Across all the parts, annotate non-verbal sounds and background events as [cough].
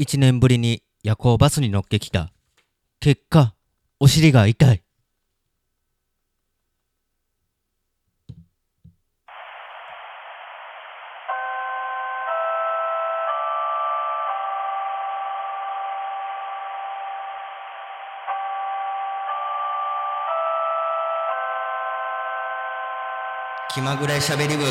1年ぶりに夜行バスに乗っけきた。結果、お尻が痛い。気まぐれしゃべり部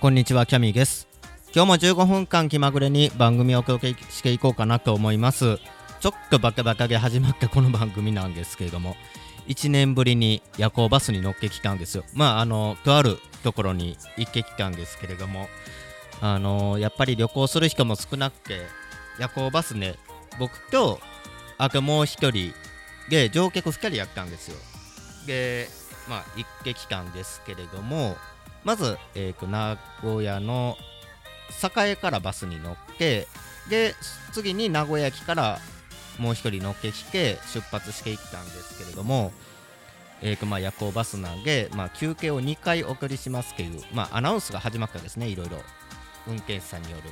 こんにちは、キャミーです。今日も15分間気まぐれに番組をお届けしていこうかなと思います。ちょっとバカバカで始まったこの番組なんですけれども、1年ぶりに夜行バスに乗っけきたんですよ。まあ、あの、とあるところに行ってきたんですけれども、あのやっぱり旅行する人も少なくて、夜行バスね、僕と、あともう一人で乗客2人やったんですよ。で、まあ、行ってきたんですけれども、まず、えー名古屋の栄からバスに乗ってで次に名古屋駅からもう一人乗っけきて出発していったんですけれども、えーまあ、夜行バスなんで、まあ、休憩を2回お送りしますっていう、まあ、アナウンスが始まったですねいろいろ。運転手さんによる。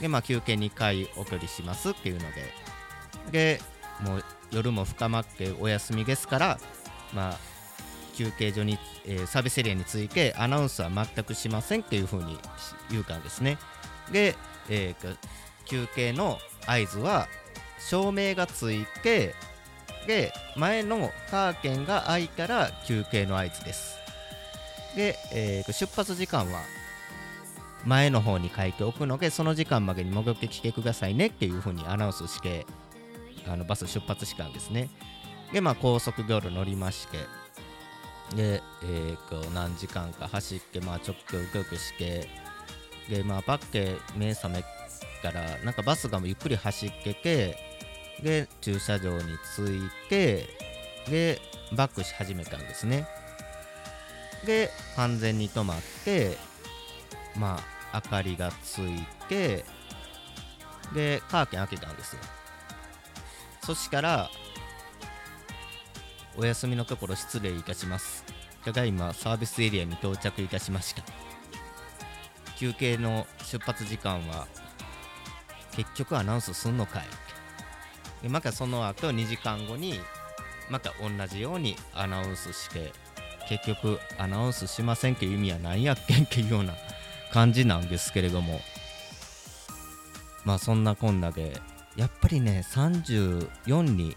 で、まあ、休憩2回お送りしますっていうので。でもう夜も深まってお休みですからまあ休憩所に、えーサービスエリアについてアナウンスは全くしませんっていうふうに言うからですね。で、えー休憩の合図は照明がついてで前のカーテンが開いたら休憩の合図です。で、えー出発時間は前の方に書いておくのでその時間までに戻ってきてくださいねっていうふうにアナウンスしてあのバス出発したんですね。でまあ高速道路乗りましてで、えー、と何時間か走って、まあ、ちょっとうくうくしてで、まあ、バッケ目覚めからなんかバスがゆっくり走っててで駐車場に着いてでバックし始めたんですね。で完全に止まってまあ明かりがついてでカーテン開けたんですよ。そしたらお休みのところ失礼いたします。ただいまサービスエリアに到着いたしました。休憩の出発時間は結局アナウンスすんのかいでまたその後2時間後にまた同じようにアナウンスして結局アナウンスしませんっていう意味は何やっけんっていうような感じなんですけれどもまあそんなこんなでやっぱりね34に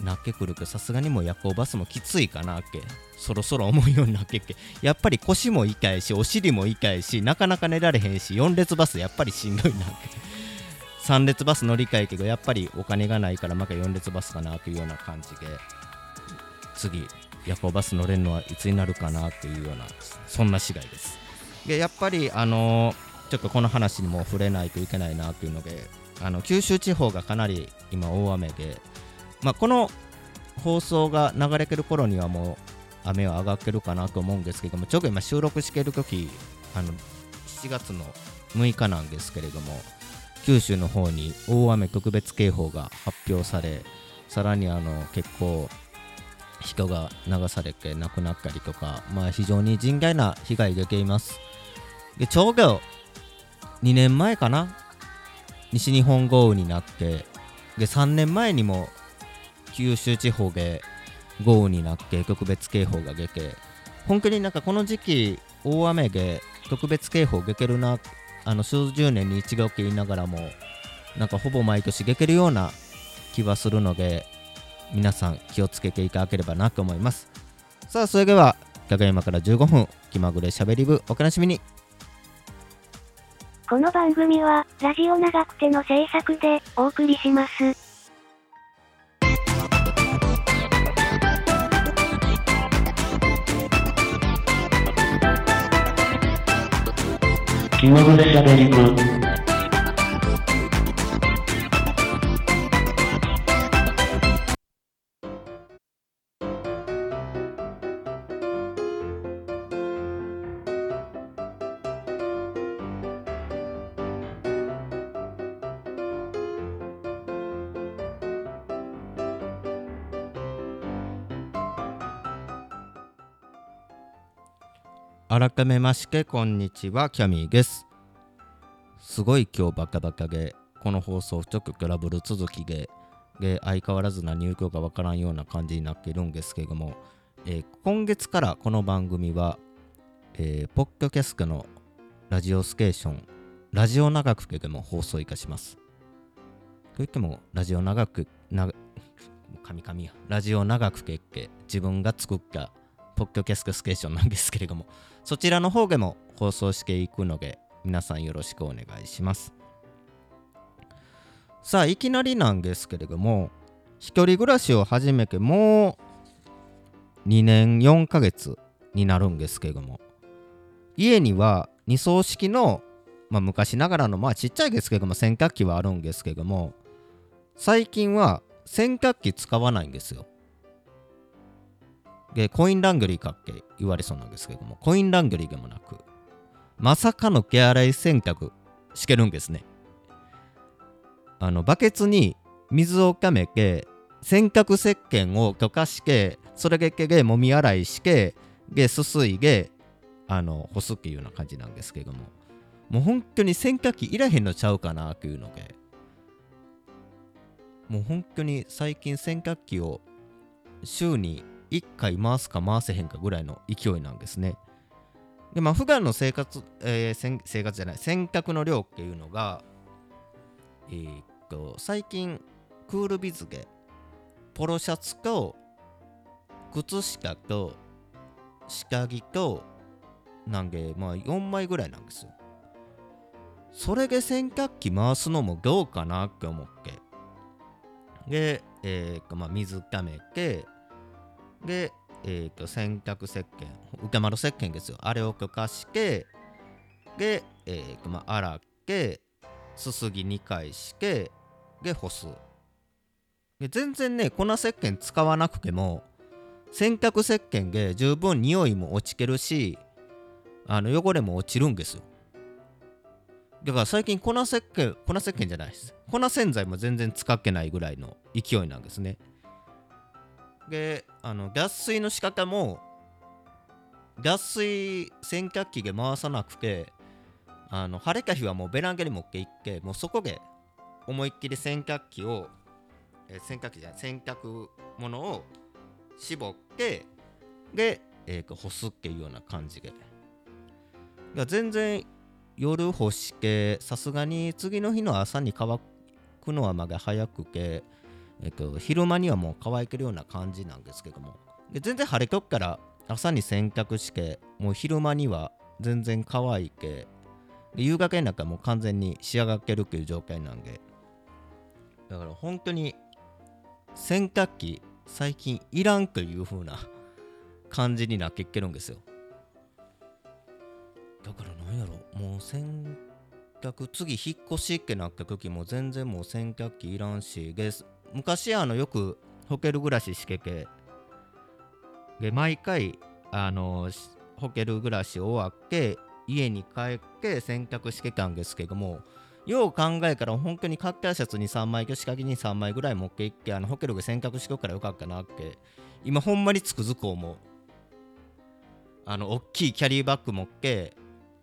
なってくるとさすがにもう夜行バスもきついかなってそろそろ思うようになってっけ。やっぱり腰も痛いしお尻も痛いしなかなか寝られへんし4列バスやっぱりしんどいなって。3列バス乗り換えけどやっぱりお金がないからまた4列バスかなというような感じで次夜行バス乗れるのはいつになるかなっていうようなそんな次第です。でやっぱりあのちょっとこの話にも触れないといけないなというのであの九州地方がかなり今大雨でまあ、この放送が流れてる頃にはもう雨は上がってるかなと思うんですけどもちょうど今収録してる時あの7月の6日なんですけれども九州の方に大雨特別警報が発表されさらにあの結構人が流されて亡くなったりとか、まあ、非常に甚大な被害が出ています。でちょうど2年前かな？西日本豪雨になってで3年前にも九州地方で豪雨になって特別警報が出て本当になんかこの時期大雨で特別警報出てるなあの数十年に一度って言いながらもなんかほぼ毎年出てるような気はするので皆さん気をつけていただければなと思います。さあそれでは高山から15分気まぐれしゃべり部お楽しみに。この番組は、ラジオ長くての制作でお送りします。気まぐれしゃべりく。改めましてこんにちはキャミーです。すごい今日バカバカげこの放送ちょっとトラブル続きでで相変わらず何言うかわからんような感じになっているんですけども、えー今月からこの番組は、えーポッドキャストのラジオステーションラジオ長くけでも放送いたします。と言ってもラジオ長くな [laughs] 神々や。ラジオ長くけって自分が作ったポッドキャストステーションなんですけれども [laughs] そちらの方でも放送していくので皆さんよろしくお願いします。さあいきなりなんですけれども一人暮らしを始めてもう2年4ヶ月になるんですけれども家には二層式の、まあ、昔ながらのまあちっちゃいですけども洗濯機はあるんですけども最近は洗濯機使わないんですよ。でコインランドリーかっけ言われそうなんですけどもコインランドリーでもなくまさかの手洗い洗濯してるんですね。あのバケツに水をかめて洗濯石鹸を溶かしてそれだけでもみ洗いしてですすいであの干すっていうような感じなんですけどももう本当に洗濯機いらへんのちゃうかなっていうのでもう本当に最近洗濯機を週に1回回すか回せへんかぐらいの勢いなんですね。でまあ普段の生活、えー生活じゃない洗濯の量っていうのがえーっと最近クールビズでポロシャツと靴下と下着となんでまあ4枚ぐらいなんですよ。それで洗濯機回すのもどうかなって思って。で、えーっとまあ水ためてで、えー、と洗濯石鹸浮かまる石鹸ですよ。あれを溶かしてで、えーとまあ、洗ってすすぎ2回してで干す。で全然ね粉石鹸使わなくても洗濯石鹸で十分匂いも落ちてるしあの汚れも落ちるんですよ。だから最近粉石鹸粉石鹸じゃないです。粉洗剤も全然使ってないぐらいの勢いなんですね。であの脱水の仕方も脱水洗濯機で回さなくてあの晴れた日はもうベランダに持って行ってもうそこで思いっきり洗濯機を、え洗濯機じゃない洗濯物を絞ってで、えー干すっていうような感じで。いや全然夜干してさすがに次の日の朝に乾くのはまだ早くてえっと、昼間にはもう乾いてるような感じなんですけども。で全然晴れとっから朝に洗濯してもう昼間には全然乾いて夕方になったらもう完全に仕上がってるっていう状態なんで。だから本当に洗濯機最近いらんという風な感じになってきてるんですよ。だからなんやろもう洗濯次引っ越しってなった時も全然もう洗濯機いらんしで昔あのよくホケル暮らししててで毎回あのホケル暮らし終わって家に帰って洗濯してたんですけどもよう考えたら本当にカッターシャツに3枚と仕掛けに3枚ぐらい持っていってあのホケルで洗濯してくからよかったなって今ほんまにつくづく思う。あの大きいキャリーバッグ持って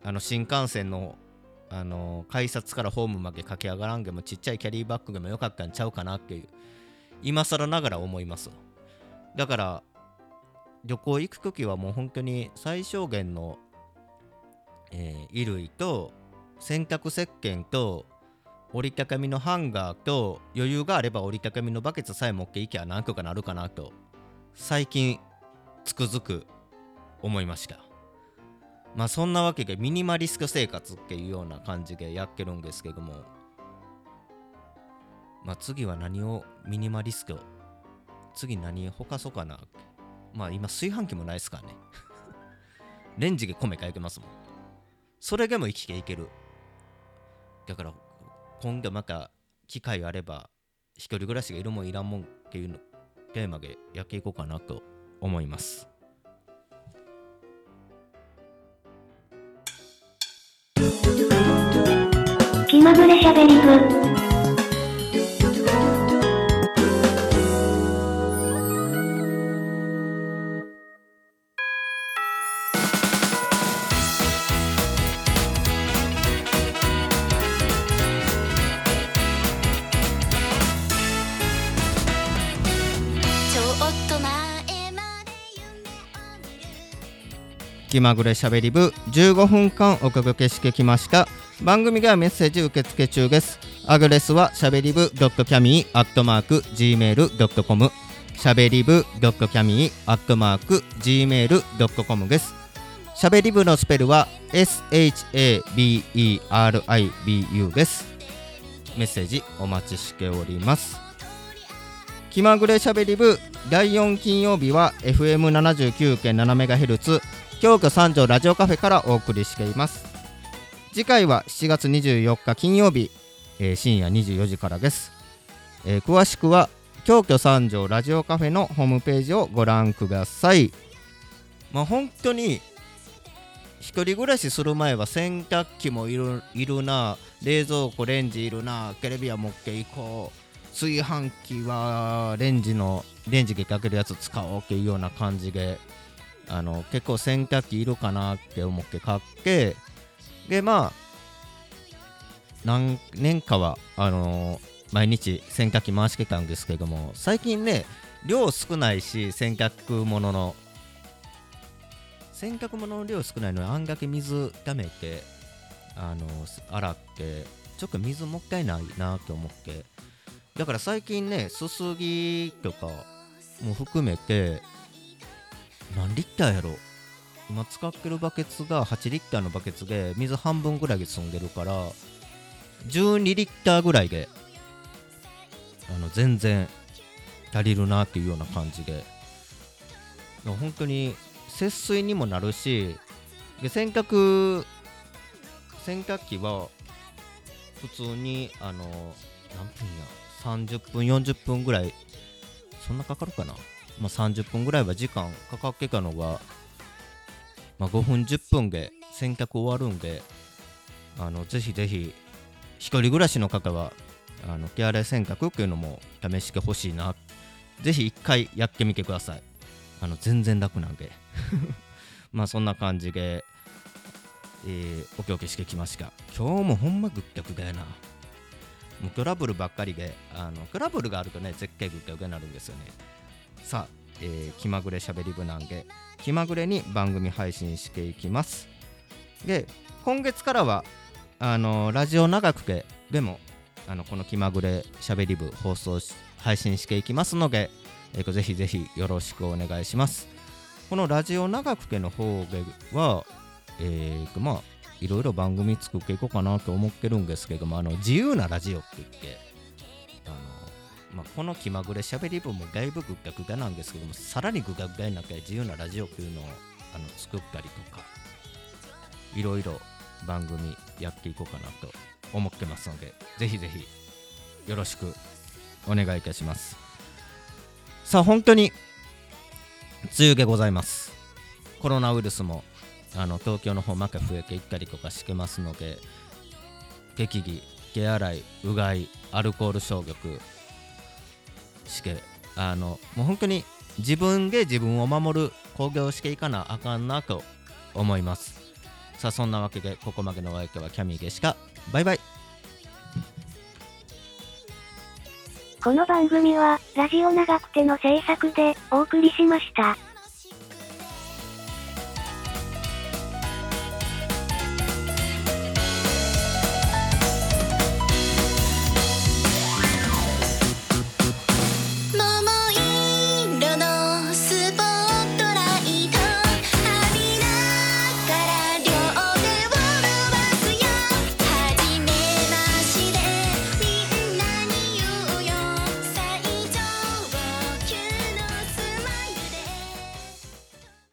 あの新幹線のあの改札からホームまで駆け上がらんでもちっちゃいキャリーバッグでもよかったんちゃうかなっていう今更ながら思いますだから旅行行く時はもう本当に最小限の、えー衣類と洗濯石鹸と折りたたみのハンガーと余裕があれば折りたたみのバケツさえ持っていけば何とかなるかなと最近つくづく思いました。まあそんなわけでミニマリスク生活っていうような感じでやってるんですけども。まあ次は何をミニマリスク次何ほかそうかなまあ今炊飯器もないですからね。[laughs] レンジで米炊いてますもん。それでも生きていける。だから今度また機会があれば一人暮らしがいるもんいらんもんっていうのテーマでやっていこうかなと思います。まぐれしゃべり部。気まぐれしゃべり部15分間お届けしてきました。番組ではメッセージ受付中です。アドレスはしゃべり部 .cami.gmail.com しゃべり部 .cami.gmail.com です。しゃべり部のスペルは SHABERIBU です。メッセージお待ちしております。気まぐれしゃべり部。第4金曜日は FM79.7MHz 京都三条ラジオカフェからお送りしています。次回は7月24日金曜日、えー深夜24時からです、えー詳しくは京都三条ラジオカフェのホームページをご覧ください。まあ本当に一人暮らしする前は洗濯機もいるいるな冷蔵庫レンジいるなテレビは持っていこう。炊飯器はレンジのレンジでかけるやつ使おうっていうような感じであの結構洗濯機いるかなって思って買ってでまあ何年かはあの毎日洗濯機回してたんですけども最近ね量少ないし洗濯物の洗濯物の量少ないのにあんだけ水溜めてあの洗ってちょっと水もったいないなと思ってだから最近ねすすぎとかも含めて何リッターやろ？今使ってるバケツが8リッターのバケツで水半分ぐらいで積んでるから12リッターぐらいであの全然足りるなっていうような感じで。本当に節水にもなるしで洗濯洗濯機は普通にあの何分や。30分40分ぐらいそんなかかるかな、まあ、30分ぐらいは時間かかってたのが、まあ、5分10分で洗濯終わるんであのぜひぜひ一人暮らしの方はあの手洗い洗濯っていうのも試してほしいな。ぜひ一回やってみてください。あの全然楽なんで。[laughs] まあそんな感じで、えーお届けしてきました。今日もほんまぐったぐだやな。もうトラブルばっかりであのトラブルがあるとね絶対ぐったぐだになるんですよね。さあ、えー気まぐれしゃべり部なんで気まぐれに番組配信していきます。で今月からはあのラジオ長くてでもあのこの気まぐれしゃべり部放送し配信していきますので、えーぜひぜひよろしくお願いします。このラジオ長くての方ではえーまあいろいろ番組作っていこうかなと思ってるんですけどもあの自由なラジオって言ってあの、まあ、この気まぐれしゃべり部もだいぶグッガグガなんですけどもさらにグガグガになって自由なラジオっていうのをあの作ったりとかいろいろ番組やっていこうかなと思ってますのでぜひぜひよろしくお願いいたします。さあ本当に梅雨でございます。コロナウイルスもあの東京の方また増えていったりとかしてますので適宜手洗いうがいアルコール消毒してあのもう本当に自分で自分を守る工業をしていかなあかんなと思います。さあそんなわけでここまでのお相手はキャミーでした。バイバイ。この番組は、ラジオ長くての制作でお送りしました。